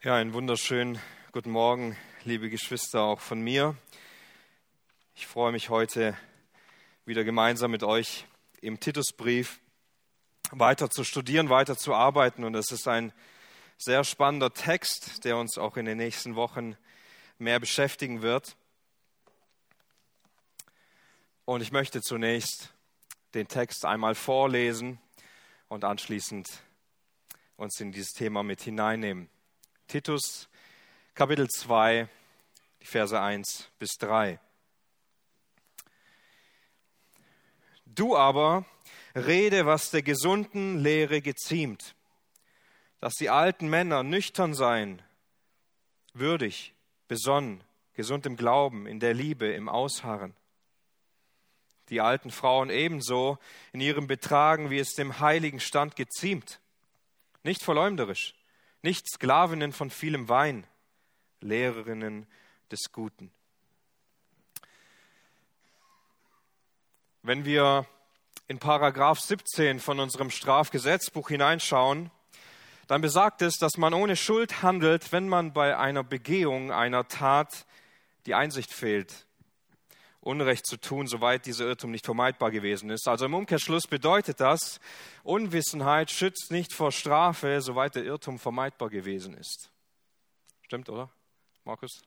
Ja, einen wunderschönen guten Morgen, liebe Geschwister, auch von mir. Ich freue mich heute wieder gemeinsam mit euch im Titusbrief weiter zu studieren, weiter zu arbeiten. Und es ist ein sehr spannender Text, der uns auch in den nächsten Wochen mehr beschäftigen wird. Und ich möchte zunächst den Text einmal vorlesen und anschließend uns in dieses Thema mit hineinnehmen. Titus Kapitel 2, die Verse 1 bis 3. Du aber rede, was der gesunden Lehre geziemt, dass die alten Männer nüchtern seien, würdig, besonnen, gesund im Glauben, in der Liebe, im Ausharren. Die alten Frauen ebenso in ihrem Betragen, wie es dem heiligen Stand geziemt, nicht verleumderisch, nicht Sklavinnen von vielem Wein, Lehrerinnen des Guten. Wenn wir in Paragraph 17 von unserem Strafgesetzbuch hineinschauen, dann besagt es, dass man ohne Schuld handelt, wenn man bei einer Begehung einer Tat die Einsicht fehlt, Unrecht zu tun, soweit dieser Irrtum nicht vermeidbar gewesen ist. Also im Umkehrschluss bedeutet das, Unwissenheit schützt nicht vor Strafe, soweit der Irrtum vermeidbar gewesen ist. Stimmt, oder, Markus?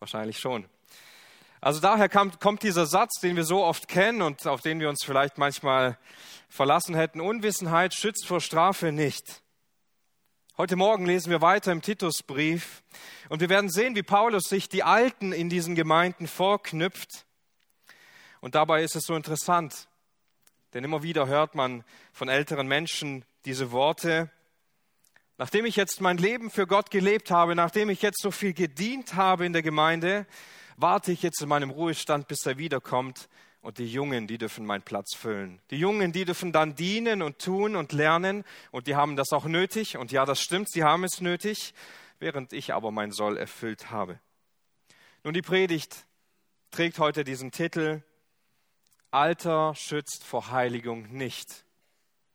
Wahrscheinlich schon. Also daher kommt, kommt dieser Satz, den wir so oft kennen und auf den wir uns vielleicht manchmal verlassen hätten. Unwissenheit schützt vor Strafe nicht. Heute Morgen lesen wir weiter im Titusbrief und wir werden sehen, wie Paulus sich die Alten in diesen Gemeinden vorknüpft und dabei ist es so interessant, denn immer wieder hört man von älteren Menschen diese Worte, nachdem ich jetzt mein Leben für Gott gelebt habe, nachdem ich jetzt so viel gedient habe in der Gemeinde, warte ich jetzt in meinem Ruhestand, bis er wiederkommt. Und die Jungen, die dürfen meinen Platz füllen. Die Jungen, die dürfen dann dienen und tun und lernen. Und die haben das auch nötig. Und ja, das stimmt, sie haben es nötig, während ich aber mein Soll erfüllt habe. Nun, die Predigt trägt heute diesen Titel Alter schützt vor Heiligung nicht.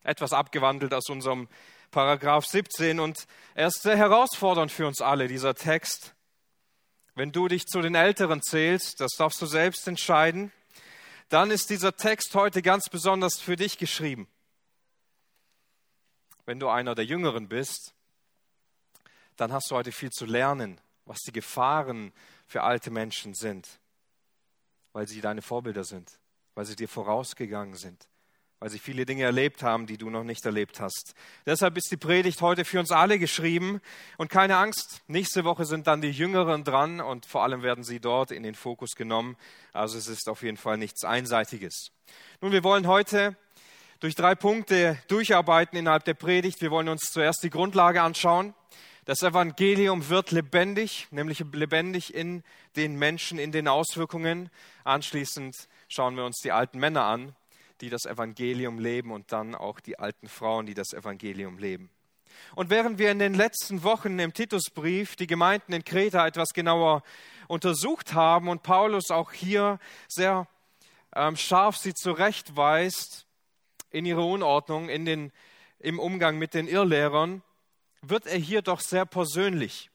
Etwas abgewandelt aus unserem Paragraph 17 und er ist sehr herausfordernd für uns alle, dieser Text. Wenn du dich zu den Älteren zählst, das darfst du selbst entscheiden, dann ist dieser Text heute ganz besonders für dich geschrieben. Wenn du einer der Jüngeren bist, dann hast du heute viel zu lernen, was die Gefahren für alte Menschen sind, weil sie deine Vorbilder sind weil sie dir vorausgegangen sind, weil sie viele Dinge erlebt haben, die du noch nicht erlebt hast. Deshalb ist die Predigt heute für uns alle geschrieben und keine Angst, nächste Woche sind dann die Jüngeren dran und vor allem werden sie dort in den Fokus genommen. Also es ist auf jeden Fall nichts Einseitiges. Nun, wir wollen heute durch drei Punkte durcharbeiten innerhalb der Predigt. Wir wollen uns zuerst die Grundlage anschauen. Das Evangelium wird lebendig, nämlich lebendig in den Menschen, in den Auswirkungen. Anschließend schauen wir uns die alten Männer an, die das Evangelium leben und dann auch die alten Frauen, die das Evangelium leben. Und während wir in den letzten Wochen im Titusbrief die Gemeinden in Kreta etwas genauer untersucht haben und Paulus auch hier sehr ähm, scharf sie zurechtweist in ihre Unordnung, in den, im Umgang mit den Irrlehrern, wird er hier doch sehr persönlich.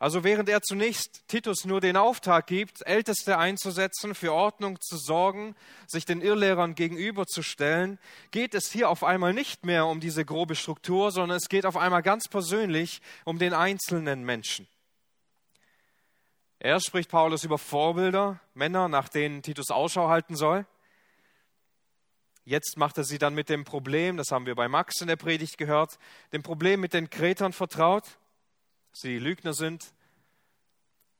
Also während er zunächst Titus nur den Auftrag gibt, Älteste einzusetzen, für Ordnung zu sorgen, sich den Irrlehrern gegenüberzustellen, geht es hier auf einmal nicht mehr um diese grobe Struktur, sondern es geht auf einmal ganz persönlich um den einzelnen Menschen. Erst spricht Paulus über Vorbilder, Männer, nach denen Titus Ausschau halten soll. Jetzt macht er sie dann mit dem Problem, das haben wir bei Max in der Predigt gehört, dem Problem mit den Kretern vertraut sie Lügner sind,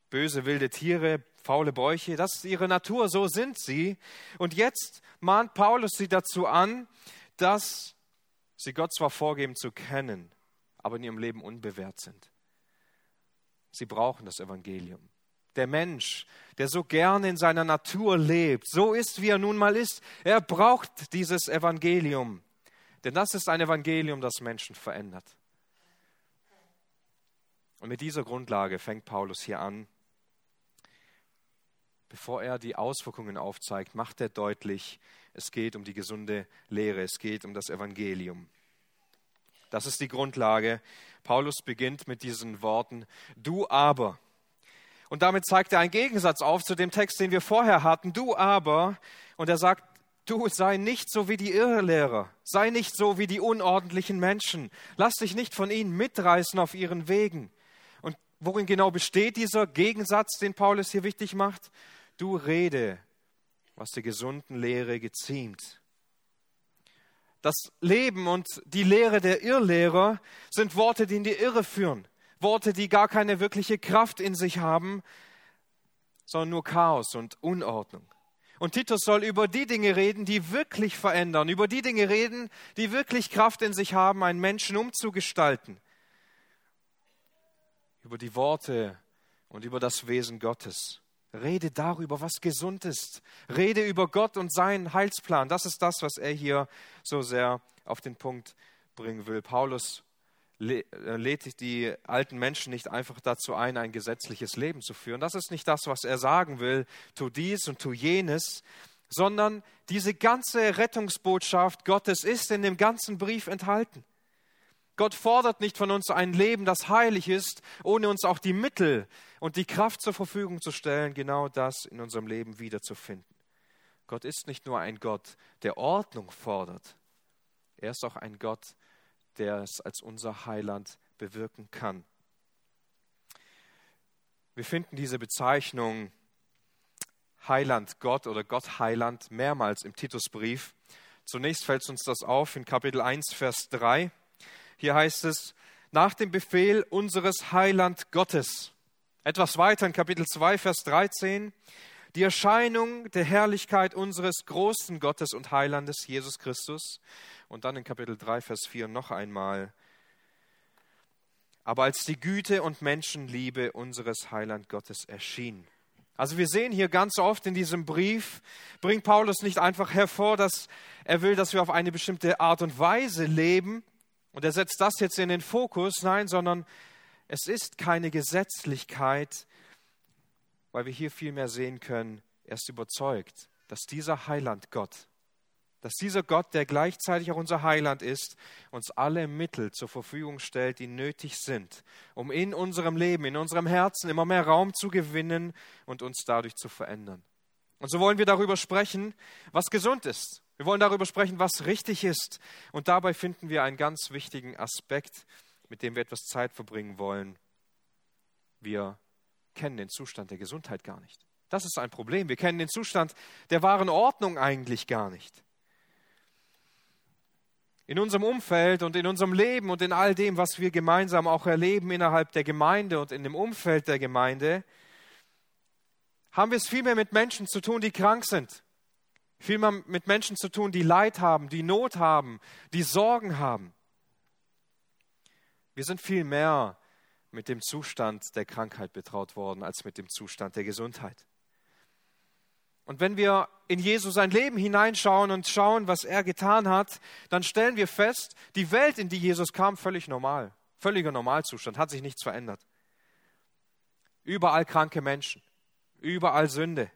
böse wilde Tiere, faule Bäuche, das ist ihre Natur, so sind sie. Und jetzt mahnt Paulus sie dazu an, dass sie Gott zwar vorgeben zu kennen, aber in ihrem Leben unbewährt sind. Sie brauchen das Evangelium. Der Mensch, der so gerne in seiner Natur lebt, so ist, wie er nun mal ist, er braucht dieses Evangelium. Denn das ist ein Evangelium, das Menschen verändert. Und mit dieser Grundlage fängt Paulus hier an. Bevor er die Auswirkungen aufzeigt, macht er deutlich, es geht um die gesunde Lehre, es geht um das Evangelium. Das ist die Grundlage. Paulus beginnt mit diesen Worten, du aber. Und damit zeigt er einen Gegensatz auf zu dem Text, den wir vorher hatten, du aber. Und er sagt, du sei nicht so wie die Irrlehrer, sei nicht so wie die unordentlichen Menschen, lass dich nicht von ihnen mitreißen auf ihren Wegen. Worin genau besteht dieser Gegensatz, den Paulus hier wichtig macht? Du rede, was der gesunden Lehre geziemt. Das Leben und die Lehre der Irrlehrer sind Worte, die in die Irre führen. Worte, die gar keine wirkliche Kraft in sich haben, sondern nur Chaos und Unordnung. Und Titus soll über die Dinge reden, die wirklich verändern, über die Dinge reden, die wirklich Kraft in sich haben, einen Menschen umzugestalten. Über die Worte und über das Wesen Gottes. Rede darüber, was gesund ist. Rede über Gott und seinen Heilsplan. Das ist das, was er hier so sehr auf den Punkt bringen will. Paulus äh, lädt die alten Menschen nicht einfach dazu ein, ein gesetzliches Leben zu führen. Das ist nicht das, was er sagen will, tu dies und tu jenes, sondern diese ganze Rettungsbotschaft Gottes ist in dem ganzen Brief enthalten. Gott fordert nicht von uns ein Leben, das heilig ist, ohne uns auch die Mittel und die Kraft zur Verfügung zu stellen, genau das in unserem Leben wiederzufinden. Gott ist nicht nur ein Gott, der Ordnung fordert, er ist auch ein Gott, der es als unser Heiland bewirken kann. Wir finden diese Bezeichnung Heiland Gott oder Gott Heiland mehrmals im Titusbrief. Zunächst fällt uns das auf in Kapitel 1, Vers 3. Hier heißt es, nach dem Befehl unseres Heiland Gottes. Etwas weiter in Kapitel 2, Vers 13, die Erscheinung der Herrlichkeit unseres großen Gottes und Heilandes Jesus Christus. Und dann in Kapitel 3, Vers 4 noch einmal. Aber als die Güte und Menschenliebe unseres Heiland Gottes erschien. Also wir sehen hier ganz oft in diesem Brief, bringt Paulus nicht einfach hervor, dass er will, dass wir auf eine bestimmte Art und Weise leben, und er setzt das jetzt in den Fokus, nein, sondern es ist keine Gesetzlichkeit, weil wir hier vielmehr sehen können, er ist überzeugt, dass dieser Heiland Gott, dass dieser Gott, der gleichzeitig auch unser Heiland ist, uns alle Mittel zur Verfügung stellt, die nötig sind, um in unserem Leben, in unserem Herzen immer mehr Raum zu gewinnen und uns dadurch zu verändern. Und so wollen wir darüber sprechen, was gesund ist, wir wollen darüber sprechen, was richtig ist. Und dabei finden wir einen ganz wichtigen Aspekt, mit dem wir etwas Zeit verbringen wollen. Wir kennen den Zustand der Gesundheit gar nicht. Das ist ein Problem. Wir kennen den Zustand der wahren Ordnung eigentlich gar nicht. In unserem Umfeld und in unserem Leben und in all dem, was wir gemeinsam auch erleben innerhalb der Gemeinde und in dem Umfeld der Gemeinde, haben wir es vielmehr mit Menschen zu tun, die krank sind vielmehr mit Menschen zu tun, die Leid haben, die Not haben, die Sorgen haben. Wir sind viel mehr mit dem Zustand der Krankheit betraut worden als mit dem Zustand der Gesundheit. Und wenn wir in Jesus sein Leben hineinschauen und schauen, was er getan hat, dann stellen wir fest, die Welt, in die Jesus kam, völlig normal. Völliger Normalzustand, hat sich nichts verändert. Überall kranke Menschen, überall Sünde,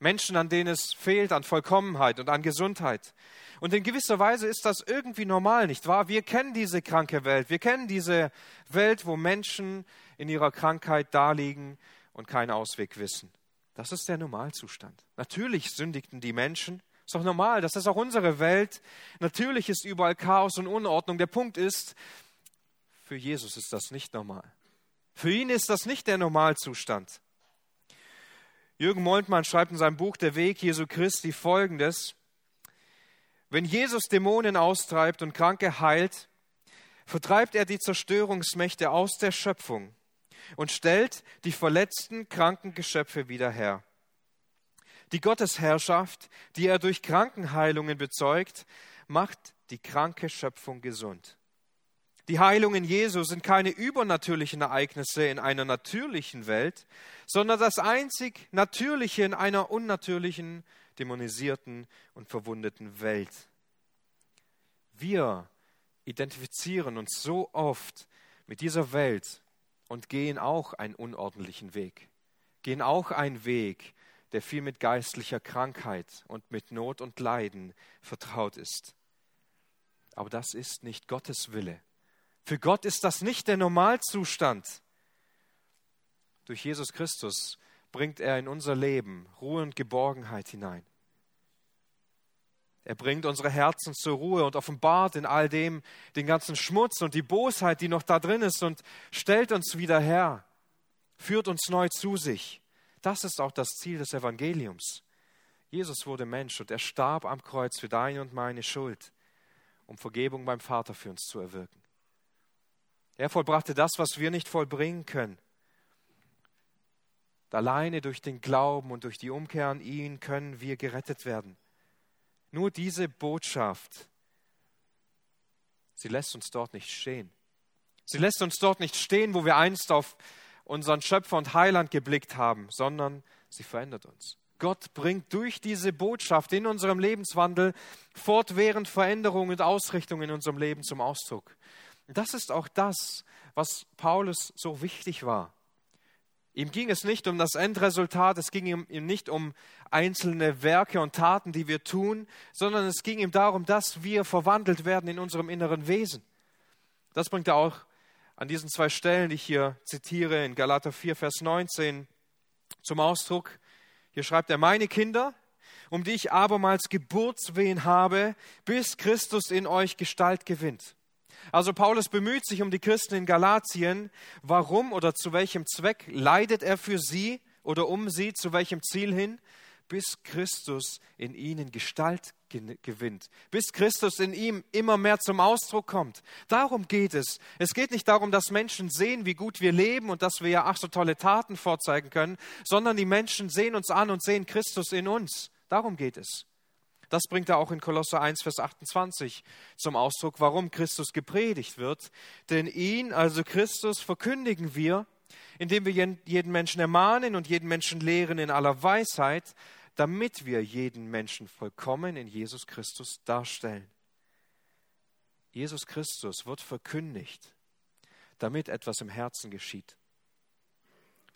Menschen, an denen es fehlt an Vollkommenheit und an Gesundheit. Und in gewisser Weise ist das irgendwie normal, nicht wahr? Wir kennen diese kranke Welt. Wir kennen diese Welt, wo Menschen in ihrer Krankheit daliegen und keinen Ausweg wissen. Das ist der Normalzustand. Natürlich sündigten die Menschen. Ist doch normal. Das ist auch unsere Welt. Natürlich ist überall Chaos und Unordnung. Der Punkt ist, für Jesus ist das nicht normal. Für ihn ist das nicht der Normalzustand. Jürgen Moltmann schreibt in seinem Buch Der Weg Jesu Christi folgendes. Wenn Jesus Dämonen austreibt und Kranke heilt, vertreibt er die Zerstörungsmächte aus der Schöpfung und stellt die verletzten, kranken Geschöpfe wieder her. Die Gottesherrschaft, die er durch Krankenheilungen bezeugt, macht die kranke Schöpfung gesund. Die Heilungen Jesu sind keine übernatürlichen Ereignisse in einer natürlichen Welt, sondern das einzig Natürliche in einer unnatürlichen, dämonisierten und verwundeten Welt. Wir identifizieren uns so oft mit dieser Welt und gehen auch einen unordentlichen Weg, gehen auch einen Weg, der viel mit geistlicher Krankheit und mit Not und Leiden vertraut ist. Aber das ist nicht Gottes Wille. Für Gott ist das nicht der Normalzustand. Durch Jesus Christus bringt er in unser Leben Ruhe und Geborgenheit hinein. Er bringt unsere Herzen zur Ruhe und offenbart in all dem den ganzen Schmutz und die Bosheit, die noch da drin ist und stellt uns wieder her, führt uns neu zu sich. Das ist auch das Ziel des Evangeliums. Jesus wurde Mensch und er starb am Kreuz für deine und meine Schuld, um Vergebung beim Vater für uns zu erwirken. Er vollbrachte das, was wir nicht vollbringen können. Alleine durch den Glauben und durch die Umkehr an ihn können wir gerettet werden. Nur diese Botschaft, sie lässt uns dort nicht stehen. Sie lässt uns dort nicht stehen, wo wir einst auf unseren Schöpfer und Heiland geblickt haben, sondern sie verändert uns. Gott bringt durch diese Botschaft in unserem Lebenswandel fortwährend Veränderungen und Ausrichtungen in unserem Leben zum Ausdruck. Das ist auch das, was Paulus so wichtig war. Ihm ging es nicht um das Endresultat, es ging ihm nicht um einzelne Werke und Taten, die wir tun, sondern es ging ihm darum, dass wir verwandelt werden in unserem inneren Wesen. Das bringt er auch an diesen zwei Stellen, die ich hier zitiere, in Galater 4, Vers 19 zum Ausdruck. Hier schreibt er, meine Kinder, um die ich abermals Geburtswehen habe, bis Christus in euch Gestalt gewinnt. Also Paulus bemüht sich um die Christen in Galatien. Warum oder zu welchem Zweck leidet er für sie oder um sie? Zu welchem Ziel hin? Bis Christus in ihnen Gestalt gewinnt, bis Christus in ihm immer mehr zum Ausdruck kommt. Darum geht es. Es geht nicht darum, dass Menschen sehen, wie gut wir leben und dass wir ja ach so tolle Taten vorzeigen können, sondern die Menschen sehen uns an und sehen Christus in uns. Darum geht es. Das bringt er auch in Kolosser 1, Vers 28 zum Ausdruck, warum Christus gepredigt wird. Denn ihn, also Christus, verkündigen wir, indem wir jeden Menschen ermahnen und jeden Menschen lehren in aller Weisheit, damit wir jeden Menschen vollkommen in Jesus Christus darstellen. Jesus Christus wird verkündigt, damit etwas im Herzen geschieht.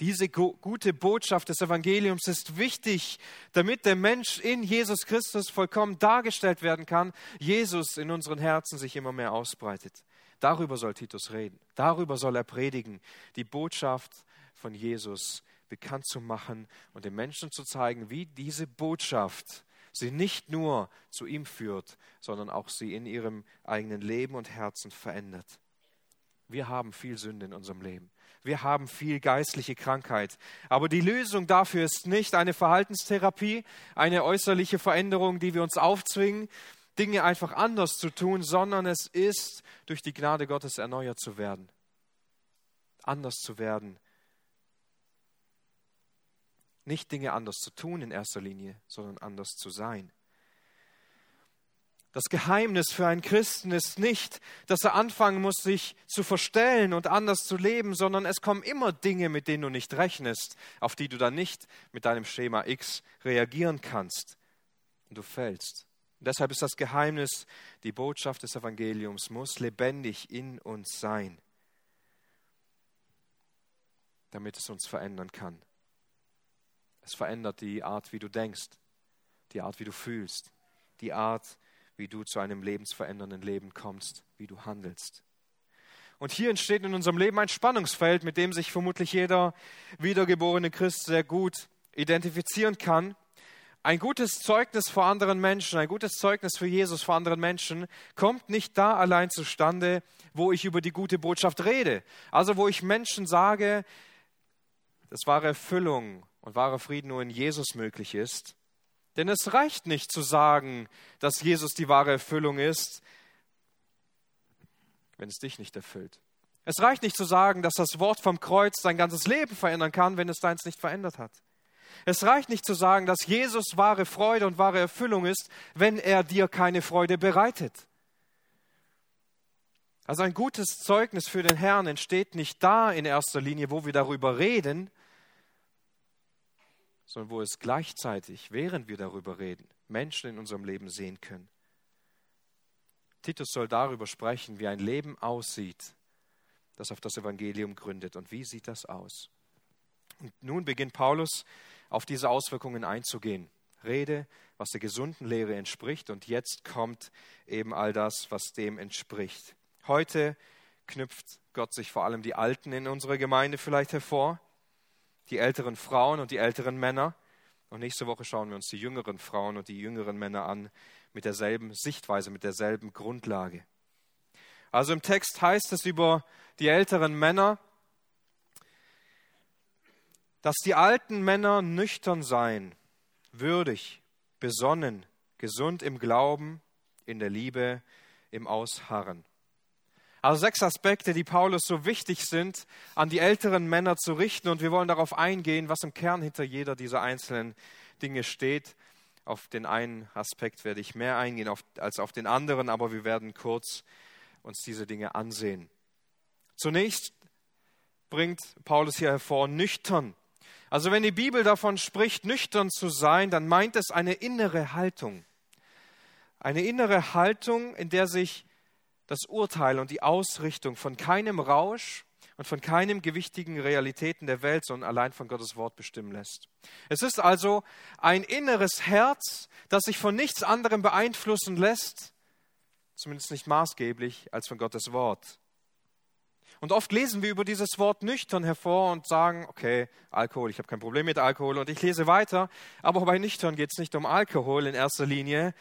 Diese gute Botschaft des Evangeliums ist wichtig, damit der Mensch in Jesus Christus vollkommen dargestellt werden kann, Jesus in unseren Herzen sich immer mehr ausbreitet. Darüber soll Titus reden, darüber soll er predigen, die Botschaft von Jesus bekannt zu machen und den Menschen zu zeigen, wie diese Botschaft sie nicht nur zu ihm führt, sondern auch sie in ihrem eigenen Leben und Herzen verändert. Wir haben viel Sünde in unserem Leben. Wir haben viel geistliche Krankheit. Aber die Lösung dafür ist nicht eine Verhaltenstherapie, eine äußerliche Veränderung, die wir uns aufzwingen, Dinge einfach anders zu tun, sondern es ist durch die Gnade Gottes erneuert zu werden, anders zu werden. Nicht Dinge anders zu tun in erster Linie, sondern anders zu sein. Das Geheimnis für einen Christen ist nicht, dass er anfangen muss, sich zu verstellen und anders zu leben, sondern es kommen immer Dinge, mit denen du nicht rechnest, auf die du dann nicht mit deinem Schema X reagieren kannst. Und du fällst. Und deshalb ist das Geheimnis, die Botschaft des Evangeliums muss lebendig in uns sein, damit es uns verändern kann. Es verändert die Art, wie du denkst, die Art, wie du fühlst, die Art, wie du zu einem lebensverändernden Leben kommst, wie du handelst. Und hier entsteht in unserem Leben ein Spannungsfeld, mit dem sich vermutlich jeder wiedergeborene Christ sehr gut identifizieren kann. Ein gutes Zeugnis vor anderen Menschen, ein gutes Zeugnis für Jesus vor anderen Menschen kommt nicht da allein zustande, wo ich über die gute Botschaft rede. Also wo ich Menschen sage, dass wahre Erfüllung und wahrer Frieden nur in Jesus möglich ist, denn es reicht nicht zu sagen, dass Jesus die wahre Erfüllung ist, wenn es dich nicht erfüllt. Es reicht nicht zu sagen, dass das Wort vom Kreuz dein ganzes Leben verändern kann, wenn es deins nicht verändert hat. Es reicht nicht zu sagen, dass Jesus wahre Freude und wahre Erfüllung ist, wenn er dir keine Freude bereitet. Also ein gutes Zeugnis für den Herrn entsteht nicht da in erster Linie, wo wir darüber reden, sondern wo es gleichzeitig, während wir darüber reden, Menschen in unserem Leben sehen können. Titus soll darüber sprechen, wie ein Leben aussieht, das auf das Evangelium gründet. Und wie sieht das aus? Und nun beginnt Paulus auf diese Auswirkungen einzugehen. rede, was der gesunden Lehre entspricht. Und jetzt kommt eben all das, was dem entspricht. Heute knüpft Gott sich vor allem die Alten in unserer Gemeinde vielleicht hervor, die älteren Frauen und die älteren Männer. Und nächste Woche schauen wir uns die jüngeren Frauen und die jüngeren Männer an mit derselben Sichtweise, mit derselben Grundlage. Also im Text heißt es über die älteren Männer, dass die alten Männer nüchtern seien, würdig, besonnen, gesund im Glauben, in der Liebe, im Ausharren. Also sechs Aspekte, die Paulus so wichtig sind, an die älteren Männer zu richten. Und wir wollen darauf eingehen, was im Kern hinter jeder dieser einzelnen Dinge steht. Auf den einen Aspekt werde ich mehr eingehen als auf den anderen, aber wir werden kurz uns diese Dinge ansehen. Zunächst bringt Paulus hier hervor, nüchtern. Also wenn die Bibel davon spricht, nüchtern zu sein, dann meint es eine innere Haltung. Eine innere Haltung, in der sich das Urteil und die Ausrichtung von keinem Rausch und von keinem gewichtigen Realitäten der Welt, sondern allein von Gottes Wort bestimmen lässt. Es ist also ein inneres Herz, das sich von nichts anderem beeinflussen lässt, zumindest nicht maßgeblich, als von Gottes Wort. Und oft lesen wir über dieses Wort nüchtern hervor und sagen, okay, Alkohol, ich habe kein Problem mit Alkohol und ich lese weiter, aber bei nüchtern geht es nicht um Alkohol in erster Linie,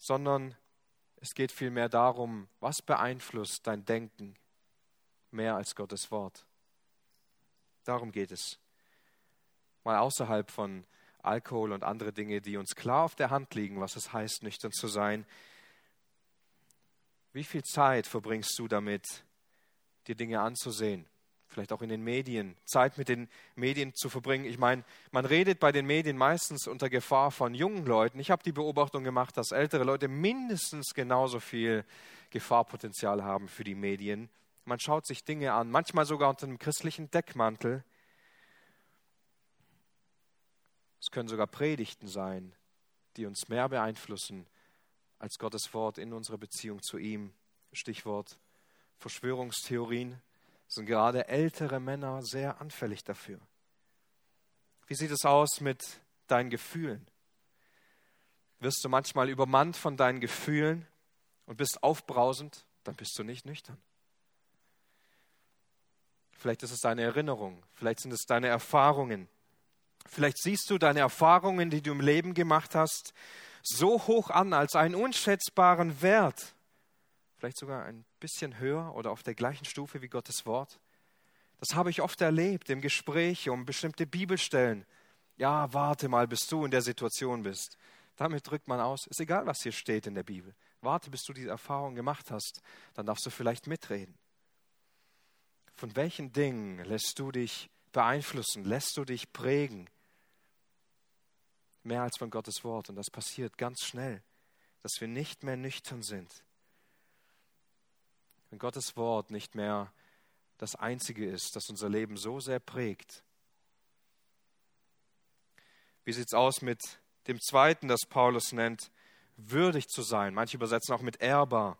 sondern es geht vielmehr darum, was beeinflusst dein Denken mehr als Gottes Wort. Darum geht es. Mal außerhalb von Alkohol und andere Dinge, die uns klar auf der Hand liegen, was es heißt, nüchtern zu sein. Wie viel Zeit verbringst du damit, dir Dinge anzusehen? Vielleicht auch in den Medien, Zeit mit den Medien zu verbringen. Ich meine, man redet bei den Medien meistens unter Gefahr von jungen Leuten. Ich habe die Beobachtung gemacht, dass ältere Leute mindestens genauso viel Gefahrpotenzial haben für die Medien. Man schaut sich Dinge an, manchmal sogar unter einem christlichen Deckmantel. Es können sogar Predigten sein, die uns mehr beeinflussen als Gottes Wort in unserer Beziehung zu ihm. Stichwort Verschwörungstheorien sind gerade ältere Männer sehr anfällig dafür. Wie sieht es aus mit deinen Gefühlen? Wirst du manchmal übermannt von deinen Gefühlen und bist aufbrausend, dann bist du nicht nüchtern. Vielleicht ist es deine Erinnerung, vielleicht sind es deine Erfahrungen. Vielleicht siehst du deine Erfahrungen, die du im Leben gemacht hast, so hoch an als einen unschätzbaren Wert, vielleicht sogar ein bisschen höher oder auf der gleichen Stufe wie Gottes Wort. Das habe ich oft erlebt im Gespräch um bestimmte Bibelstellen. Ja, warte mal, bis du in der Situation bist. Damit drückt man aus, ist egal, was hier steht in der Bibel. Warte, bis du diese Erfahrung gemacht hast, dann darfst du vielleicht mitreden. Von welchen Dingen lässt du dich beeinflussen, lässt du dich prägen? Mehr als von Gottes Wort. Und das passiert ganz schnell, dass wir nicht mehr nüchtern sind wenn Gottes Wort nicht mehr das Einzige ist, das unser Leben so sehr prägt. Wie sieht es aus mit dem zweiten, das Paulus nennt, würdig zu sein? Manche übersetzen auch mit ehrbar.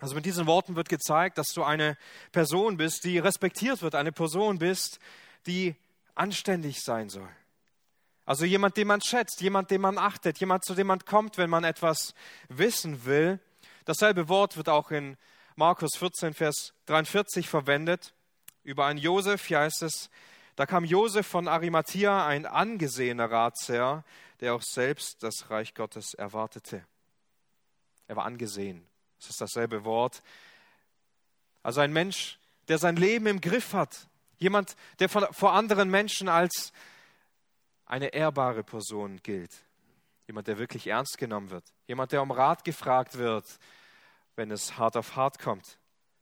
Also mit diesen Worten wird gezeigt, dass du eine Person bist, die respektiert wird, eine Person bist, die anständig sein soll. Also jemand, den man schätzt, jemand, den man achtet, jemand, zu dem man kommt, wenn man etwas wissen will. Dasselbe Wort wird auch in Markus 14, Vers 43 verwendet. Über einen Josef, hier heißt es, da kam Josef von Arimathea, ein angesehener Ratsherr, der auch selbst das Reich Gottes erwartete. Er war angesehen. Das ist dasselbe Wort. Also ein Mensch, der sein Leben im Griff hat. Jemand, der vor anderen Menschen als eine ehrbare Person gilt. Jemand, der wirklich ernst genommen wird. Jemand, der um Rat gefragt wird wenn es hart auf hart kommt.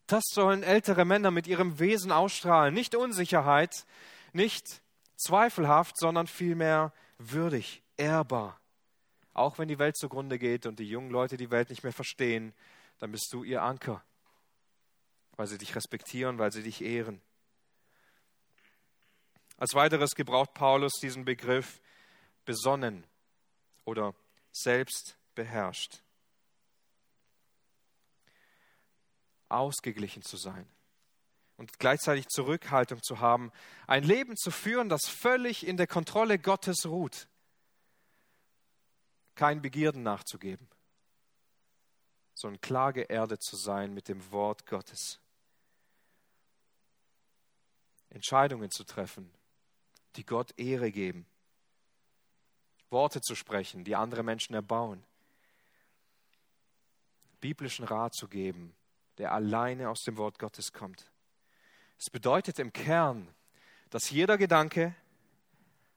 Das sollen ältere Männer mit ihrem Wesen ausstrahlen. Nicht Unsicherheit, nicht zweifelhaft, sondern vielmehr würdig, ehrbar. Auch wenn die Welt zugrunde geht und die jungen Leute die Welt nicht mehr verstehen, dann bist du ihr Anker, weil sie dich respektieren, weil sie dich ehren. Als weiteres gebraucht Paulus diesen Begriff besonnen oder selbst beherrscht. Ausgeglichen zu sein. und gleichzeitig Zurückhaltung zu haben, ein Leben zu führen, das völlig in der Kontrolle Gottes ruht. Kein Begierden nachzugeben, sondern klar geerdet zu sein mit dem Wort Gottes. Entscheidungen zu treffen, die Gott Ehre geben. Worte zu sprechen, die andere Menschen erbauen. Biblischen Rat zu geben, der alleine aus dem Wort Gottes kommt. Es bedeutet im Kern, dass jeder Gedanke,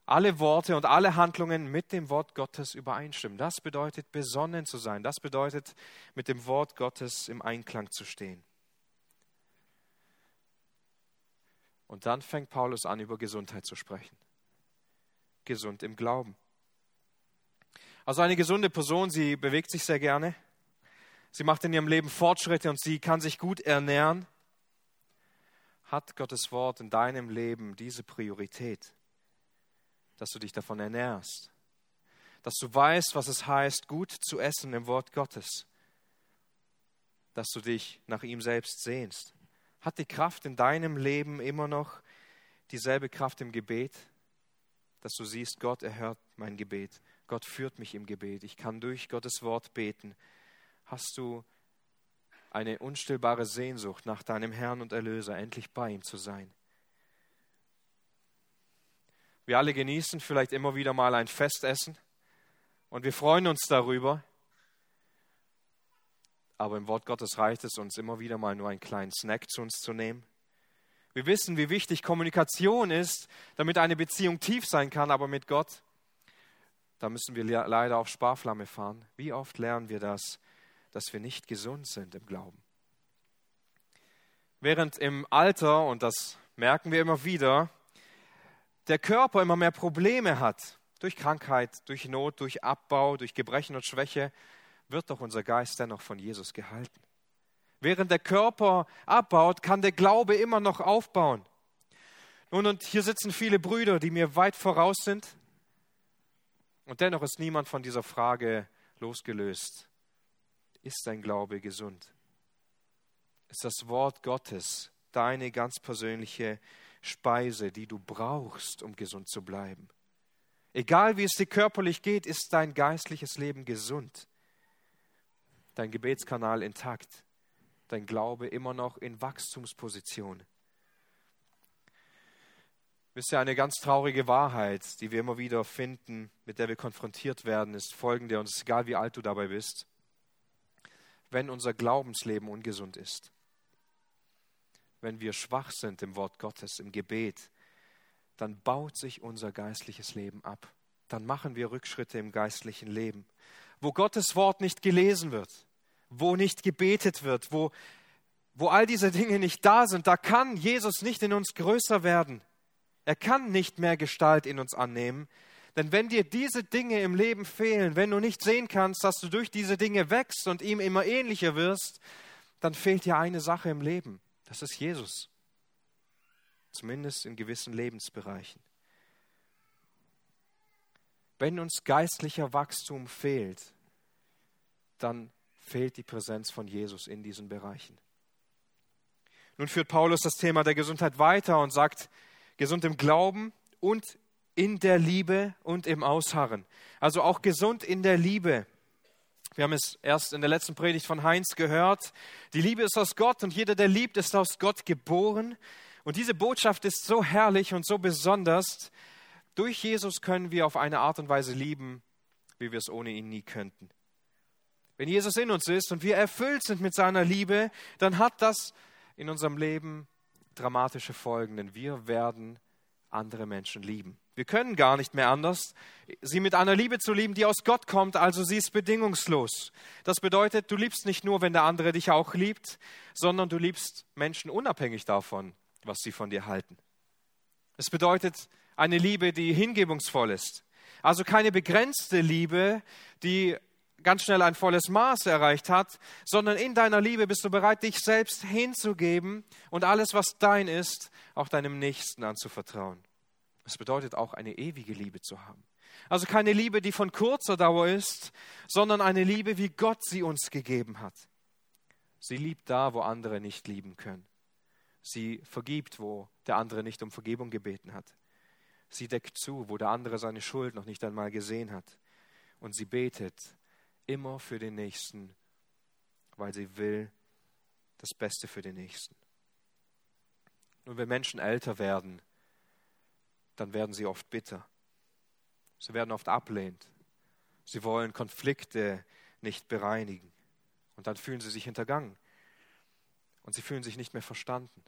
alle Worte und alle Handlungen mit dem Wort Gottes übereinstimmen. Das bedeutet besonnen zu sein. Das bedeutet mit dem Wort Gottes im Einklang zu stehen. Und dann fängt Paulus an, über Gesundheit zu sprechen. Gesund im Glauben. Also eine gesunde Person, sie bewegt sich sehr gerne. Sie macht in ihrem Leben Fortschritte und sie kann sich gut ernähren. Hat Gottes Wort in deinem Leben diese Priorität, dass du dich davon ernährst, dass du weißt, was es heißt, gut zu essen im Wort Gottes, dass du dich nach ihm selbst sehnst? Hat die Kraft in deinem Leben immer noch dieselbe Kraft im Gebet, dass du siehst, Gott erhört mein Gebet, Gott führt mich im Gebet, ich kann durch Gottes Wort beten. Hast du eine unstillbare Sehnsucht nach deinem Herrn und Erlöser, endlich bei ihm zu sein. Wir alle genießen vielleicht immer wieder mal ein Festessen und wir freuen uns darüber. Aber im Wort Gottes reicht es uns immer wieder mal nur einen kleinen Snack zu uns zu nehmen. Wir wissen, wie wichtig Kommunikation ist, damit eine Beziehung tief sein kann, aber mit Gott, da müssen wir leider auf Sparflamme fahren. Wie oft lernen wir das? Dass wir nicht gesund sind im Glauben. Während im Alter, und das merken wir immer wieder, der Körper immer mehr Probleme hat, durch Krankheit, durch Not, durch Abbau, durch Gebrechen und Schwäche, wird doch unser Geist dennoch von Jesus gehalten. Während der Körper abbaut, kann der Glaube immer noch aufbauen. Nun, und hier sitzen viele Brüder, die mir weit voraus sind. Und dennoch ist niemand von dieser Frage losgelöst. Ist dein Glaube gesund? Ist das Wort Gottes deine ganz persönliche Speise, die du brauchst, um gesund zu bleiben? Egal wie es dir körperlich geht, ist dein geistliches Leben gesund. Dein Gebetskanal intakt. Dein Glaube immer noch in Wachstumsposition. Wisst ihr, eine ganz traurige Wahrheit, die wir immer wieder finden, mit der wir konfrontiert werden, ist folgende, und es ist egal, wie alt du dabei bist wenn unser Glaubensleben ungesund ist, wenn wir schwach sind im Wort Gottes, im Gebet, dann baut sich unser geistliches Leben ab. Dann machen wir Rückschritte im geistlichen Leben. Wo Gottes Wort nicht gelesen wird, wo nicht gebetet wird, wo, wo all diese Dinge nicht da sind, da kann Jesus nicht in uns größer werden. Er kann nicht mehr Gestalt in uns annehmen, denn wenn dir diese Dinge im Leben fehlen, wenn du nicht sehen kannst, dass du durch diese Dinge wächst und ihm immer ähnlicher wirst, dann fehlt dir eine Sache im Leben. Das ist Jesus. Zumindest in gewissen Lebensbereichen. Wenn uns geistlicher Wachstum fehlt, dann fehlt die Präsenz von Jesus in diesen Bereichen. Nun führt Paulus das Thema der Gesundheit weiter und sagt, gesund im Glauben und in der Liebe und im Ausharren. Also auch gesund in der Liebe. Wir haben es erst in der letzten Predigt von Heinz gehört. Die Liebe ist aus Gott und jeder, der liebt, ist aus Gott geboren. Und diese Botschaft ist so herrlich und so besonders. Durch Jesus können wir auf eine Art und Weise lieben, wie wir es ohne ihn nie könnten. Wenn Jesus in uns ist und wir erfüllt sind mit seiner Liebe, dann hat das in unserem Leben dramatische Folgen, denn wir werden andere Menschen lieben. Wir können gar nicht mehr anders, sie mit einer Liebe zu lieben, die aus Gott kommt, also sie ist bedingungslos. Das bedeutet, du liebst nicht nur, wenn der andere dich auch liebt, sondern du liebst Menschen unabhängig davon, was sie von dir halten. Es bedeutet eine Liebe, die hingebungsvoll ist. Also keine begrenzte Liebe, die ganz schnell ein volles Maß erreicht hat, sondern in deiner Liebe bist du bereit, dich selbst hinzugeben und alles, was dein ist, auch deinem Nächsten anzuvertrauen. Es bedeutet auch eine ewige Liebe zu haben. Also keine Liebe, die von kurzer Dauer ist, sondern eine Liebe, wie Gott sie uns gegeben hat. Sie liebt da, wo andere nicht lieben können. Sie vergibt, wo der andere nicht um Vergebung gebeten hat. Sie deckt zu, wo der andere seine Schuld noch nicht einmal gesehen hat. Und sie betet immer für den Nächsten, weil sie will das Beste für den Nächsten. Und wenn Menschen älter werden, dann werden sie oft bitter. Sie werden oft ablehnt. Sie wollen Konflikte nicht bereinigen. Und dann fühlen sie sich hintergangen. Und sie fühlen sich nicht mehr verstanden.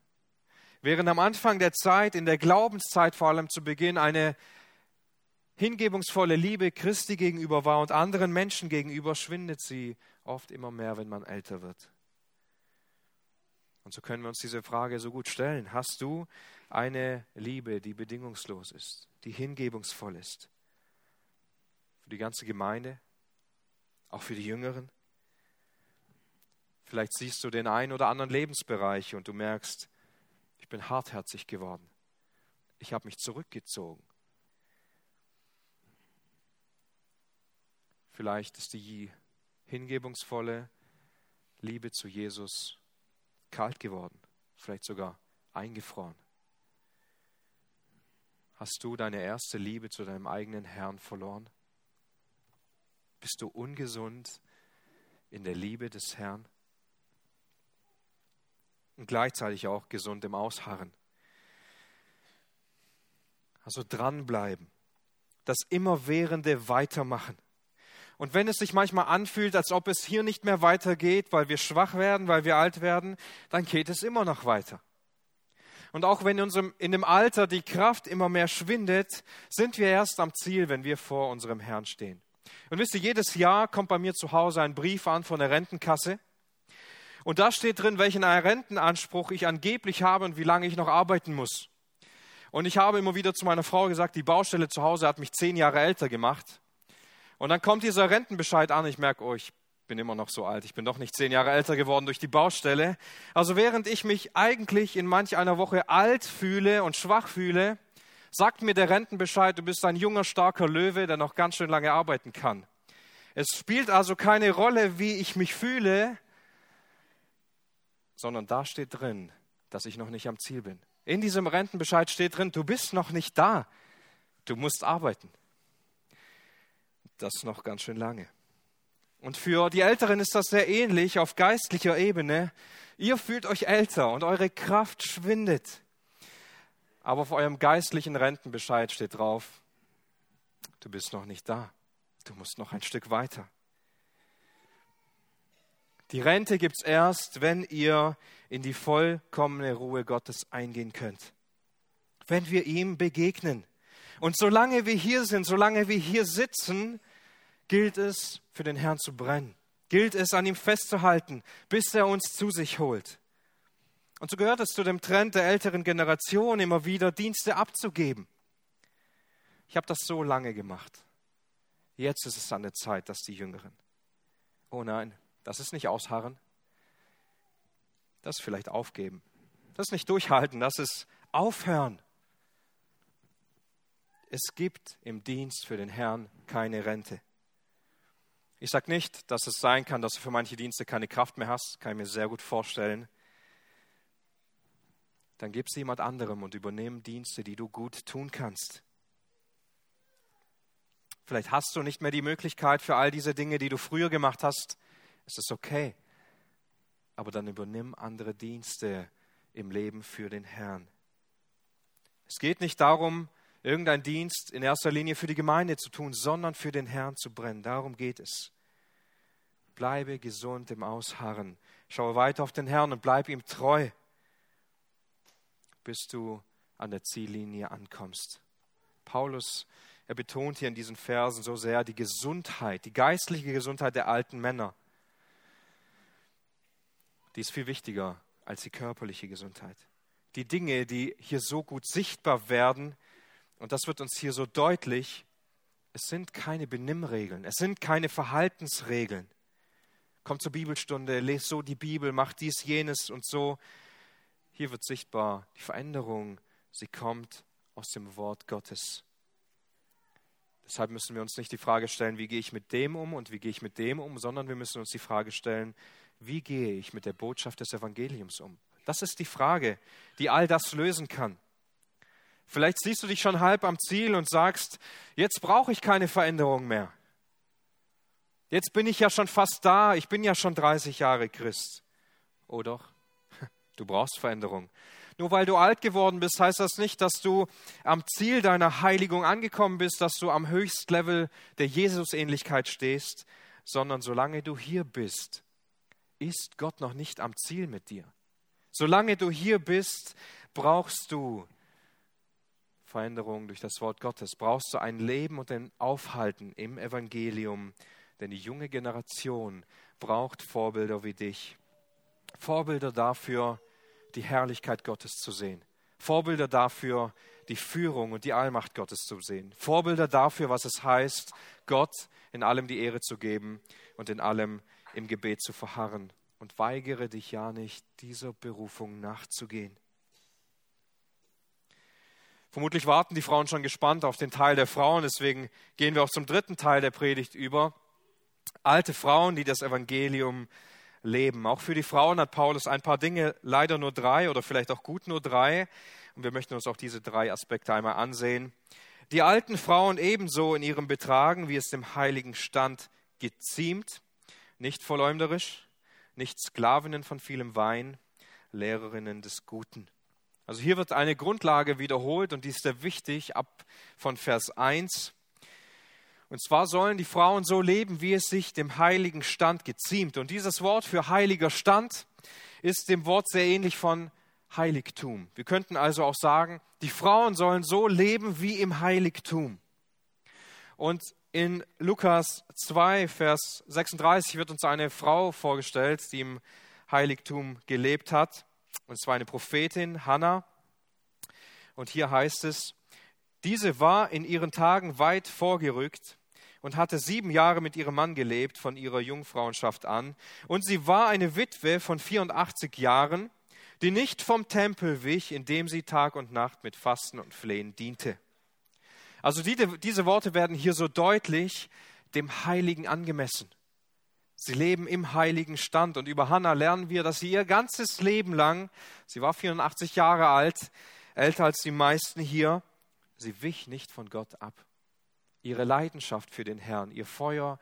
Während am Anfang der Zeit, in der Glaubenszeit vor allem zu Beginn, eine hingebungsvolle Liebe Christi gegenüber war und anderen Menschen gegenüber, schwindet sie oft immer mehr, wenn man älter wird. Und so können wir uns diese Frage so gut stellen. Hast du eine Liebe, die bedingungslos ist, die hingebungsvoll ist? Für die ganze Gemeinde, auch für die Jüngeren? Vielleicht siehst du den einen oder anderen Lebensbereich und du merkst, ich bin hartherzig geworden. Ich habe mich zurückgezogen. Vielleicht ist die hingebungsvolle Liebe zu Jesus kalt geworden, vielleicht sogar eingefroren. Hast du deine erste Liebe zu deinem eigenen Herrn verloren? Bist du ungesund in der Liebe des Herrn? Und gleichzeitig auch gesund im Ausharren. Also dranbleiben, das immerwährende Weitermachen. Und wenn es sich manchmal anfühlt, als ob es hier nicht mehr weitergeht, weil wir schwach werden, weil wir alt werden, dann geht es immer noch weiter. Und auch wenn in, unserem, in dem Alter die Kraft immer mehr schwindet, sind wir erst am Ziel, wenn wir vor unserem Herrn stehen. Und wisst ihr, jedes Jahr kommt bei mir zu Hause ein Brief an von der Rentenkasse. Und da steht drin, welchen Rentenanspruch ich angeblich habe und wie lange ich noch arbeiten muss. Und ich habe immer wieder zu meiner Frau gesagt, die Baustelle zu Hause hat mich zehn Jahre älter gemacht. Und dann kommt dieser Rentenbescheid an. Ich merke, oh, ich bin immer noch so alt. Ich bin doch nicht zehn Jahre älter geworden durch die Baustelle. Also während ich mich eigentlich in manch einer Woche alt fühle und schwach fühle, sagt mir der Rentenbescheid, du bist ein junger, starker Löwe, der noch ganz schön lange arbeiten kann. Es spielt also keine Rolle, wie ich mich fühle, sondern da steht drin, dass ich noch nicht am Ziel bin. In diesem Rentenbescheid steht drin, du bist noch nicht da. Du musst arbeiten das noch ganz schön lange. Und für die Älteren ist das sehr ähnlich auf geistlicher Ebene. Ihr fühlt euch älter und eure Kraft schwindet. Aber auf eurem geistlichen Rentenbescheid steht drauf, du bist noch nicht da. Du musst noch ein Stück weiter. Die Rente gibt es erst, wenn ihr in die vollkommene Ruhe Gottes eingehen könnt. Wenn wir ihm begegnen. Und solange wir hier sind, solange wir hier sitzen, gilt es, für den Herrn zu brennen. Gilt es, an ihm festzuhalten, bis er uns zu sich holt. Und so gehört es zu dem Trend der älteren Generation, immer wieder Dienste abzugeben. Ich habe das so lange gemacht. Jetzt ist es an der Zeit, dass die Jüngeren. Oh nein, das ist nicht ausharren. Das ist vielleicht aufgeben. Das ist nicht durchhalten, das ist aufhören. Es gibt im Dienst für den Herrn keine Rente. Ich sage nicht, dass es sein kann, dass du für manche Dienste keine Kraft mehr hast, kann ich mir sehr gut vorstellen. Dann gib sie jemand anderem und übernimm Dienste, die du gut tun kannst. Vielleicht hast du nicht mehr die Möglichkeit für all diese Dinge, die du früher gemacht hast. Es ist okay. Aber dann übernimm andere Dienste im Leben für den Herrn. Es geht nicht darum, irgendeinen Dienst in erster Linie für die Gemeinde zu tun, sondern für den Herrn zu brennen. Darum geht es. Bleibe gesund im Ausharren. Schaue weiter auf den Herrn und bleib ihm treu, bis du an der Ziellinie ankommst. Paulus, er betont hier in diesen Versen so sehr die Gesundheit, die geistliche Gesundheit der alten Männer. Die ist viel wichtiger als die körperliche Gesundheit. Die Dinge, die hier so gut sichtbar werden, und das wird uns hier so deutlich, es sind keine Benimmregeln, es sind keine Verhaltensregeln. Komm zur Bibelstunde, lest so die Bibel, mach dies, jenes und so. Hier wird sichtbar, die Veränderung, sie kommt aus dem Wort Gottes. Deshalb müssen wir uns nicht die Frage stellen, wie gehe ich mit dem um und wie gehe ich mit dem um, sondern wir müssen uns die Frage stellen, wie gehe ich mit der Botschaft des Evangeliums um? Das ist die Frage, die all das lösen kann. Vielleicht siehst du dich schon halb am Ziel und sagst, jetzt brauche ich keine Veränderung mehr. Jetzt bin ich ja schon fast da, ich bin ja schon 30 Jahre Christ. Oh doch, du brauchst Veränderung. Nur weil du alt geworden bist, heißt das nicht, dass du am Ziel deiner Heiligung angekommen bist, dass du am Höchstlevel der Jesusähnlichkeit stehst, sondern solange du hier bist, ist Gott noch nicht am Ziel mit dir. Solange du hier bist, brauchst du Veränderung durch das Wort Gottes, brauchst du ein Leben und ein Aufhalten im Evangelium, denn die junge Generation braucht Vorbilder wie dich. Vorbilder dafür, die Herrlichkeit Gottes zu sehen. Vorbilder dafür, die Führung und die Allmacht Gottes zu sehen. Vorbilder dafür, was es heißt, Gott in allem die Ehre zu geben und in allem im Gebet zu verharren. Und weigere dich ja nicht, dieser Berufung nachzugehen. Vermutlich warten die Frauen schon gespannt auf den Teil der Frauen, deswegen gehen wir auch zum dritten Teil der Predigt über. Alte Frauen, die das Evangelium leben. Auch für die Frauen hat Paulus ein paar Dinge, leider nur drei oder vielleicht auch gut nur drei. Und wir möchten uns auch diese drei Aspekte einmal ansehen. Die alten Frauen ebenso in ihrem Betragen, wie es dem heiligen Stand geziemt, nicht verleumderisch, nicht Sklavinnen von vielem Wein, Lehrerinnen des Guten. Also hier wird eine Grundlage wiederholt und die ist sehr wichtig ab von Vers 1. Und zwar sollen die Frauen so leben, wie es sich dem heiligen Stand geziemt. Und dieses Wort für heiliger Stand ist dem Wort sehr ähnlich von Heiligtum. Wir könnten also auch sagen, die Frauen sollen so leben wie im Heiligtum. Und in Lukas 2, Vers 36 wird uns eine Frau vorgestellt, die im Heiligtum gelebt hat. Und zwar eine Prophetin, Hannah. Und hier heißt es, diese war in ihren Tagen weit vorgerückt und hatte sieben Jahre mit ihrem Mann gelebt von ihrer Jungfrauenschaft an. Und sie war eine Witwe von 84 Jahren, die nicht vom Tempel wich, indem sie Tag und Nacht mit Fasten und Flehen diente. Also die, diese Worte werden hier so deutlich dem Heiligen angemessen. Sie leben im heiligen Stand. Und über Hannah lernen wir, dass sie ihr ganzes Leben lang, sie war 84 Jahre alt, älter als die meisten hier, Sie wich nicht von Gott ab. Ihre Leidenschaft für den Herrn, ihr Feuer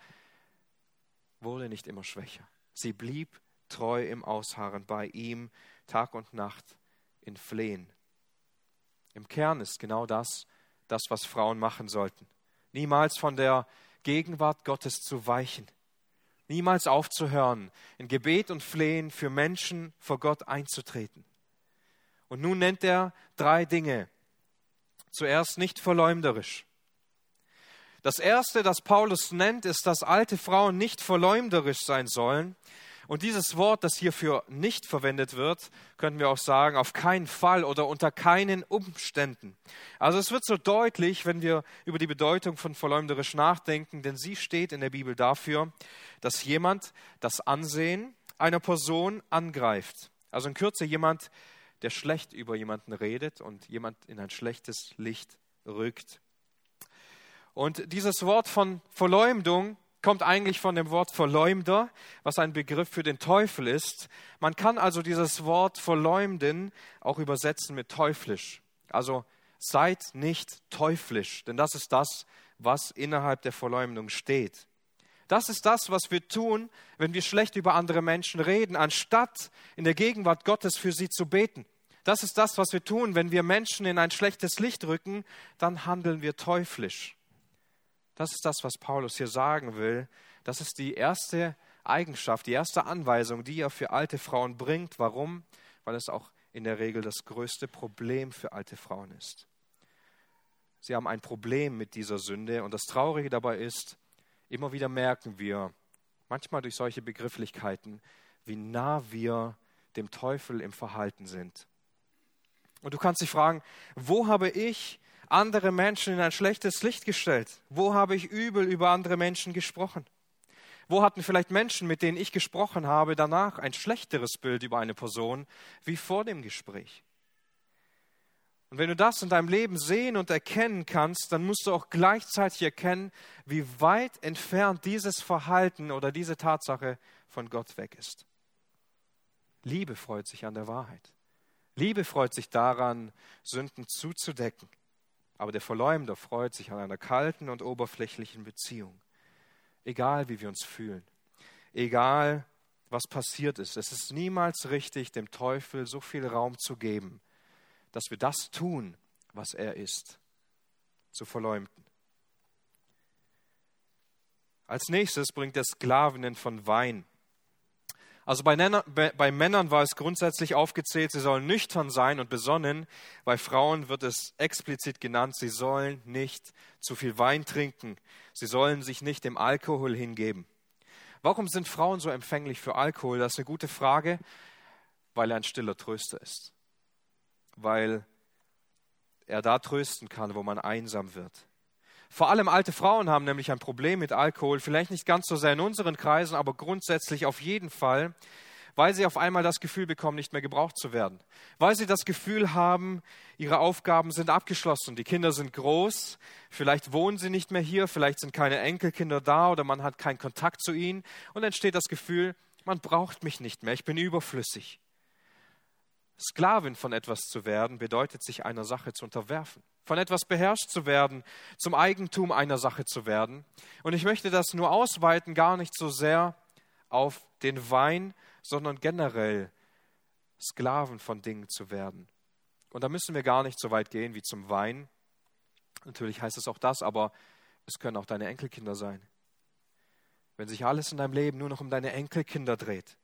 wurde nicht immer schwächer. Sie blieb treu im Ausharren bei ihm, Tag und Nacht in Flehen. Im Kern ist genau das, das, was Frauen machen sollten. Niemals von der Gegenwart Gottes zu weichen. Niemals aufzuhören, in Gebet und Flehen für Menschen vor Gott einzutreten. Und nun nennt er drei Dinge, Zuerst nicht verleumderisch. Das Erste, das Paulus nennt, ist, dass alte Frauen nicht verleumderisch sein sollen. Und dieses Wort, das hierfür nicht verwendet wird, könnten wir auch sagen, auf keinen Fall oder unter keinen Umständen. Also es wird so deutlich, wenn wir über die Bedeutung von verleumderisch nachdenken, denn sie steht in der Bibel dafür, dass jemand das Ansehen einer Person angreift. Also in Kürze jemand, der schlecht über jemanden redet und jemand in ein schlechtes Licht rückt. Und dieses Wort von Verleumdung kommt eigentlich von dem Wort Verleumder, was ein Begriff für den Teufel ist. Man kann also dieses Wort verleumden auch übersetzen mit teuflisch. Also seid nicht teuflisch, denn das ist das, was innerhalb der Verleumdung steht. Das ist das, was wir tun, wenn wir schlecht über andere Menschen reden, anstatt in der Gegenwart Gottes für sie zu beten. Das ist das, was wir tun. Wenn wir Menschen in ein schlechtes Licht rücken, dann handeln wir teuflisch. Das ist das, was Paulus hier sagen will. Das ist die erste Eigenschaft, die erste Anweisung, die er für alte Frauen bringt. Warum? Weil es auch in der Regel das größte Problem für alte Frauen ist. Sie haben ein Problem mit dieser Sünde und das Traurige dabei ist, immer wieder merken wir, manchmal durch solche Begrifflichkeiten, wie nah wir dem Teufel im Verhalten sind. Und du kannst dich fragen, wo habe ich andere Menschen in ein schlechtes Licht gestellt? Wo habe ich übel über andere Menschen gesprochen? Wo hatten vielleicht Menschen, mit denen ich gesprochen habe, danach ein schlechteres Bild über eine Person wie vor dem Gespräch? Und wenn du das in deinem Leben sehen und erkennen kannst, dann musst du auch gleichzeitig erkennen, wie weit entfernt dieses Verhalten oder diese Tatsache von Gott weg ist. Liebe freut sich an der Wahrheit. Liebe freut sich daran, Sünden zuzudecken. Aber der Verleumder freut sich an einer kalten und oberflächlichen Beziehung. Egal, wie wir uns fühlen. Egal, was passiert ist. Es ist niemals richtig, dem Teufel so viel Raum zu geben, dass wir das tun, was er ist, zu verleumden. Als nächstes bringt er Sklavinnen von Wein. Also bei, bei, Männern war es grundsätzlich aufgezählt, sie sollen nüchtern sein und besonnen. Bei Frauen wird es explizit genannt, sie sollen nicht zu viel Wein trinken. Sie sollen sich nicht dem Alkohol hingeben. Warum sind Frauen so empfänglich für Alkohol? Das ist eine gute Frage, weil er ein stiller Tröster ist. Weil er da trösten kann, wo man einsam wird. Vor allem alte Frauen haben nämlich ein Problem mit Alkohol, vielleicht nicht ganz so sehr in unseren Kreisen, aber grundsätzlich auf jeden Fall, weil sie auf einmal das Gefühl bekommen, nicht mehr gebraucht zu werden. Weil sie das Gefühl haben, ihre Aufgaben sind abgeschlossen, die Kinder sind groß, vielleicht wohnen sie nicht mehr hier, vielleicht sind keine Enkelkinder da oder man hat keinen Kontakt zu ihnen. Und entsteht das Gefühl, man braucht mich nicht mehr, ich bin überflüssig. Sklavin von etwas zu werden bedeutet, sich einer Sache zu unterwerfen von etwas beherrscht zu werden, zum Eigentum einer Sache zu werden. Und ich möchte das nur ausweiten, gar nicht so sehr auf den Wein, sondern generell Sklaven von Dingen zu werden. Und da müssen wir gar nicht so weit gehen wie zum Wein. Natürlich heißt es auch das, aber es können auch deine Enkelkinder sein. Wenn sich alles in deinem Leben nur noch um deine Enkelkinder dreht,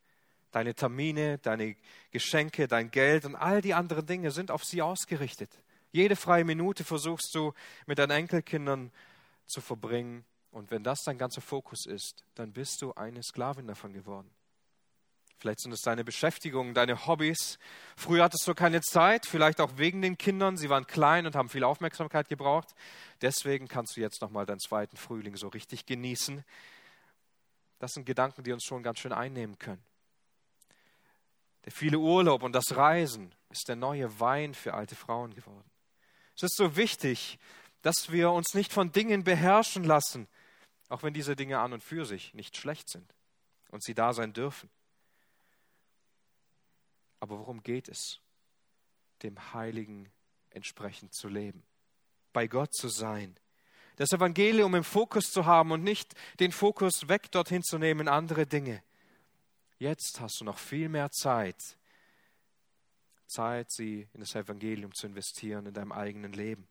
deine Termine, deine Geschenke, dein Geld und all die anderen Dinge sind auf sie ausgerichtet. Jede freie Minute versuchst du mit deinen Enkelkindern zu verbringen. Und wenn das dein ganzer Fokus ist, dann bist du eine Sklavin davon geworden. Vielleicht sind es deine Beschäftigungen, deine Hobbys. Früher hattest du keine Zeit, vielleicht auch wegen den Kindern. Sie waren klein und haben viel Aufmerksamkeit gebraucht. Deswegen kannst du jetzt nochmal deinen zweiten Frühling so richtig genießen. Das sind Gedanken, die uns schon ganz schön einnehmen können. Der viele Urlaub und das Reisen ist der neue Wein für alte Frauen geworden. Es ist so wichtig, dass wir uns nicht von Dingen beherrschen lassen, auch wenn diese Dinge an und für sich nicht schlecht sind und sie da sein dürfen. Aber worum geht es? Dem Heiligen entsprechend zu leben, bei Gott zu sein, das Evangelium im Fokus zu haben und nicht den Fokus weg dorthin zu nehmen in andere Dinge. Jetzt hast du noch viel mehr Zeit, Zeit, sie in das Evangelium zu investieren, in deinem eigenen Leben.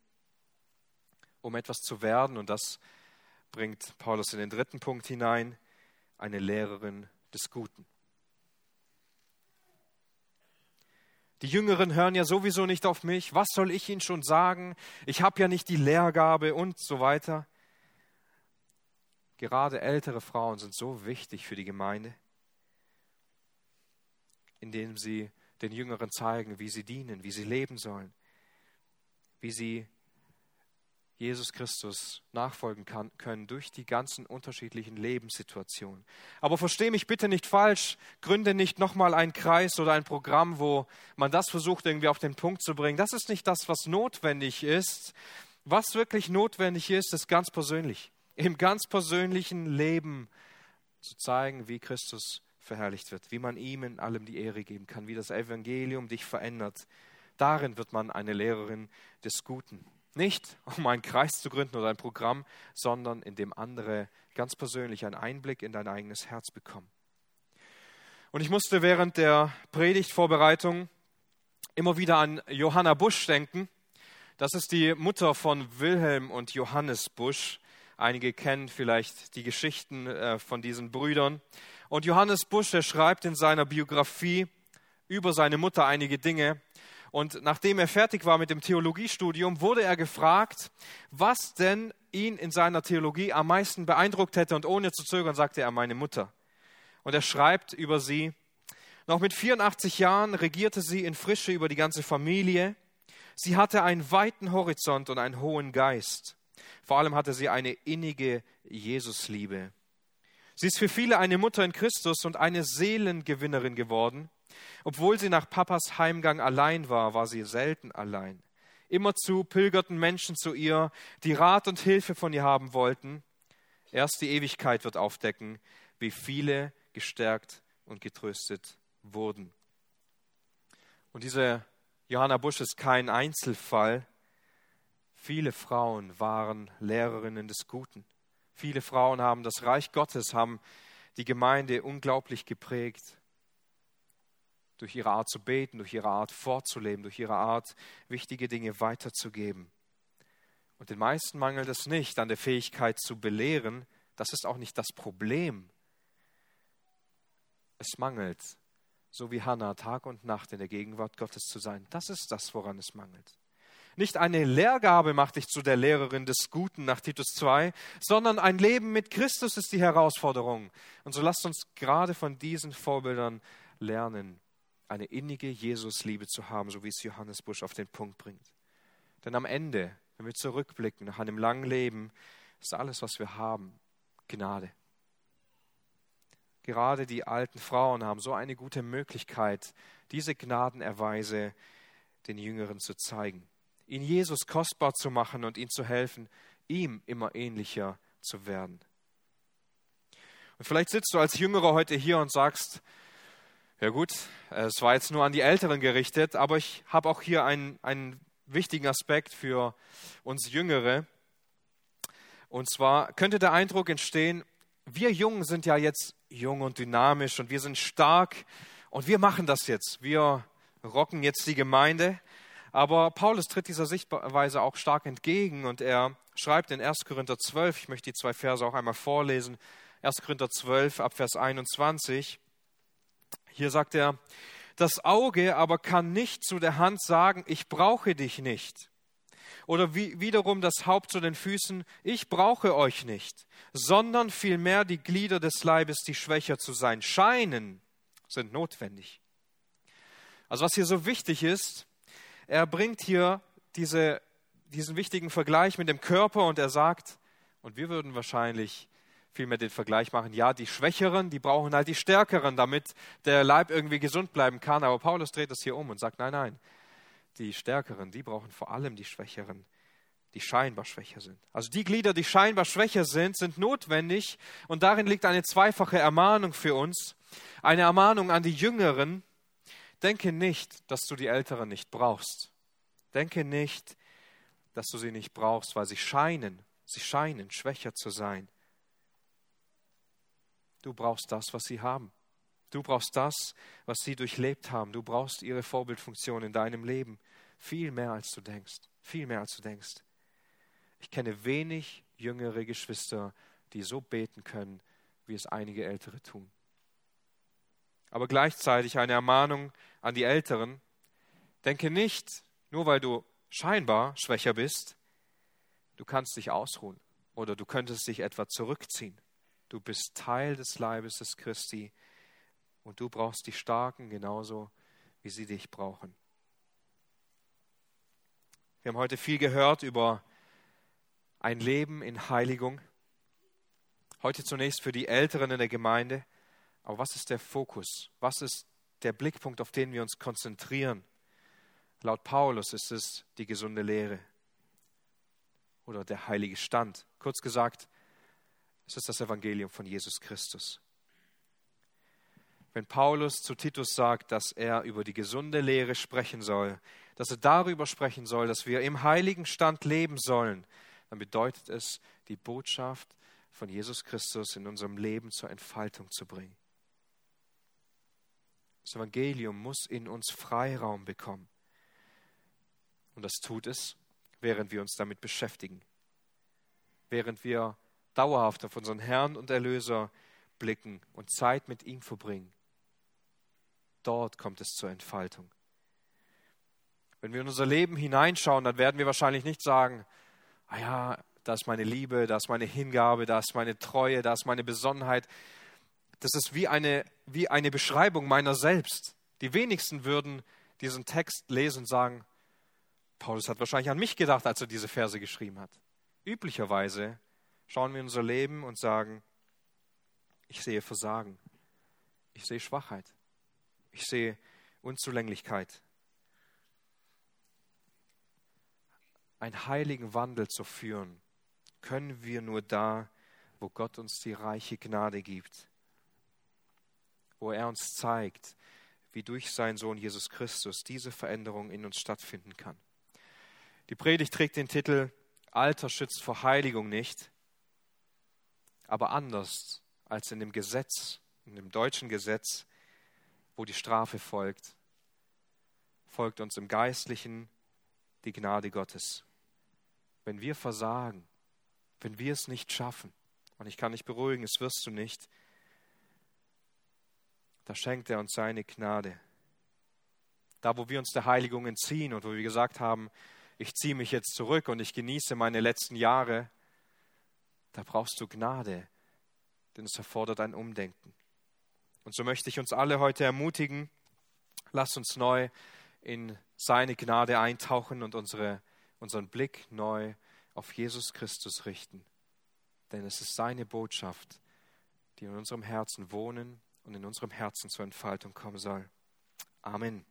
Um etwas zu werden, und das bringt Paulus in den dritten Punkt hinein, eine Lehrerin des Guten. Die Jüngeren hören ja sowieso nicht auf mich. Was soll ich ihnen schon sagen? Ich habe ja nicht die Lehrgabe und so weiter. Gerade ältere Frauen sind so wichtig für die Gemeinde, indem sie den Jüngeren zeigen, wie sie dienen, wie sie leben sollen, wie sie Jesus Christus nachfolgen kann, können durch die ganzen unterschiedlichen Lebenssituationen. Aber verstehe mich bitte nicht falsch, gründe nicht nochmal einen Kreis oder ein Programm, wo man das versucht irgendwie auf den Punkt zu bringen. Das ist nicht das, was notwendig ist. Was wirklich notwendig ist, ist ganz persönlich, im ganz persönlichen Leben zu zeigen, wie Christus verherrlicht wird, wie man ihm in allem die Ehre geben kann, wie das Evangelium dich verändert. Darin wird man eine Lehrerin des Guten. Nicht um einen Kreis zu gründen oder ein Programm, sondern indem andere ganz persönlich einen Einblick in dein eigenes Herz bekommen. Und ich musste während der Predigtvorbereitung immer wieder an Johanna Busch denken. Das ist die Mutter von Wilhelm und Johannes Busch. Einige kennen vielleicht die Geschichten äh, von diesen Brüdern. Und Johannes Busch, er schreibt in seiner Biografie über seine Mutter einige Dinge. Und nachdem er fertig war mit dem Theologiestudium, wurde er gefragt, was denn ihn in seiner Theologie am meisten beeindruckt hätte. Und ohne zu zögern sagte er meine Mutter. Und er schreibt über sie, noch mit 84 Jahren regierte sie in Frische über die ganze Familie. Sie hatte einen weiten Horizont und einen hohen Geist. Vor allem hatte sie eine innige Jesusliebe. Sie ist für viele eine Mutter in Christus und eine Seelengewinnerin geworden. Obwohl sie nach Papas Heimgang allein war, war sie selten allein. Immerzu pilgerten Menschen zu ihr, die Rat und Hilfe von ihr haben wollten. Erst die Ewigkeit wird aufdecken, wie viele gestärkt und getröstet wurden. Und diese Johanna Busch ist kein Einzelfall. Viele Frauen waren Lehrerinnen des Guten. Viele Frauen haben das Reich Gottes, haben die Gemeinde unglaublich geprägt. Durch ihre Art zu beten, durch ihre Art vorzuleben, durch ihre Art, wichtige Dinge weiterzugeben. Und den meisten mangelt es nicht an der Fähigkeit zu belehren. Das ist auch nicht das Problem. Es mangelt, so wie Hannah, Tag und Nacht in der Gegenwart Gottes zu sein. Das ist das, woran es mangelt. Nicht eine Lehrgabe macht dich zu der Lehrerin des Guten nach Titus 2, sondern ein Leben mit Christus ist die Herausforderung. Und so lasst uns gerade von diesen Vorbildern lernen, eine innige Jesusliebe zu haben, so wie es Johannes Busch auf den Punkt bringt. Denn am Ende, wenn wir zurückblicken nach einem langen Leben, ist alles, was wir haben, Gnade. Gerade die alten Frauen haben so eine gute Möglichkeit, diese Gnadenerweise den Jüngeren zu zeigen ihn Jesus kostbar zu machen und ihm zu helfen, ihm immer ähnlicher zu werden. Und vielleicht sitzt du als Jüngerer heute hier und sagst, ja gut, es war jetzt nur an die Älteren gerichtet, aber ich habe auch hier einen, einen wichtigen Aspekt für uns Jüngere. Und zwar könnte der Eindruck entstehen, wir Jungen sind ja jetzt jung und dynamisch und wir sind stark und wir machen das jetzt. Wir rocken jetzt die Gemeinde. Aber Paulus tritt dieser Sichtweise auch stark entgegen und er schreibt in 1. Korinther 12, ich möchte die zwei Verse auch einmal vorlesen, 1. Korinther 12 ab Vers 21. Hier sagt er, das Auge aber kann nicht zu der Hand sagen, ich brauche dich nicht. Oder wie, wiederum das Haupt zu den Füßen, ich brauche euch nicht, sondern vielmehr die Glieder des Leibes, die schwächer zu sein scheinen, sind notwendig. Also was hier so wichtig ist, er bringt hier diese, diesen wichtigen Vergleich mit dem Körper und er sagt, und wir würden wahrscheinlich vielmehr den Vergleich machen, ja, die Schwächeren, die brauchen halt die Stärkeren, damit der Leib irgendwie gesund bleiben kann. Aber Paulus dreht das hier um und sagt, nein, nein, die Stärkeren, die brauchen vor allem die Schwächeren, die scheinbar schwächer sind. Also die Glieder, die scheinbar schwächer sind, sind notwendig und darin liegt eine zweifache Ermahnung für uns. Eine Ermahnung an die Jüngeren, Denke nicht, dass du die Älteren nicht brauchst. Denke nicht, dass du sie nicht brauchst, weil sie scheinen, sie scheinen schwächer zu sein. Du brauchst das, was sie haben. Du brauchst das, was sie durchlebt haben. Du brauchst ihre Vorbildfunktion in deinem Leben. Viel mehr als du denkst. Viel mehr als du denkst. Ich kenne wenig jüngere Geschwister, die so beten können, wie es einige Ältere tun aber gleichzeitig eine Ermahnung an die Älteren. Denke nicht, nur weil du scheinbar schwächer bist, du kannst dich ausruhen oder du könntest dich etwa zurückziehen. Du bist Teil des Leibes des Christi und du brauchst die Starken genauso, wie sie dich brauchen. Wir haben heute viel gehört über ein Leben in Heiligung. Heute zunächst für die Älteren in der Gemeinde. Aber was ist der Fokus? Was ist der Blickpunkt, auf den wir uns konzentrieren? Laut Paulus ist es die gesunde Lehre oder der heilige Stand. Kurz gesagt, es ist das Evangelium von Jesus Christus. Wenn Paulus zu Titus sagt, dass er über die gesunde Lehre sprechen soll, dass er darüber sprechen soll, dass wir im heiligen Stand leben sollen, dann bedeutet es, die Botschaft von Jesus Christus in unserem Leben zur Entfaltung zu bringen. Das Evangelium muss in uns Freiraum bekommen. Und das tut es, während wir uns damit beschäftigen. Während wir dauerhaft auf unseren Herrn und Erlöser blicken und Zeit mit ihm verbringen. Dort kommt es zur Entfaltung. Wenn wir in unser Leben hineinschauen, dann werden wir wahrscheinlich nicht sagen, ah ja, da ist meine Liebe, da ist meine Hingabe, da ist meine Treue, da ist meine Besonnenheit. Das ist wie eine, wie eine Beschreibung meiner selbst. Die wenigsten würden diesen Text lesen und sagen, Paulus hat wahrscheinlich an mich gedacht, als er diese Verse geschrieben hat. Üblicherweise schauen wir in unser Leben und sagen, ich sehe Versagen, ich sehe Schwachheit, ich sehe Unzulänglichkeit. Einen heiligen Wandel zu führen, können wir nur da, wo Gott uns die reiche Gnade gibt wo er uns zeigt, wie durch seinen Sohn Jesus Christus diese Veränderung in uns stattfinden kann. Die Predigt trägt den Titel Alter schützt vor Heiligung nicht, aber anders als in dem Gesetz, in dem deutschen Gesetz, wo die Strafe folgt, folgt uns im Geistlichen die Gnade Gottes. Wenn wir versagen, wenn wir es nicht schaffen, und ich kann dich beruhigen, es wirst du nicht, da schenkt er uns seine Gnade. Da, wo wir uns der Heiligung entziehen und wo wir gesagt haben, ich ziehe mich jetzt zurück und ich genieße meine letzten Jahre, da brauchst du Gnade, denn es erfordert ein Umdenken. Und so möchte ich uns alle heute ermutigen, lass uns neu in seine Gnade eintauchen und unsere, unseren Blick neu auf Jesus Christus richten. Denn es ist seine Botschaft, die in unserem Herzen wohnen und in unserem Herzen zur Entfaltung kommen soll. Amen.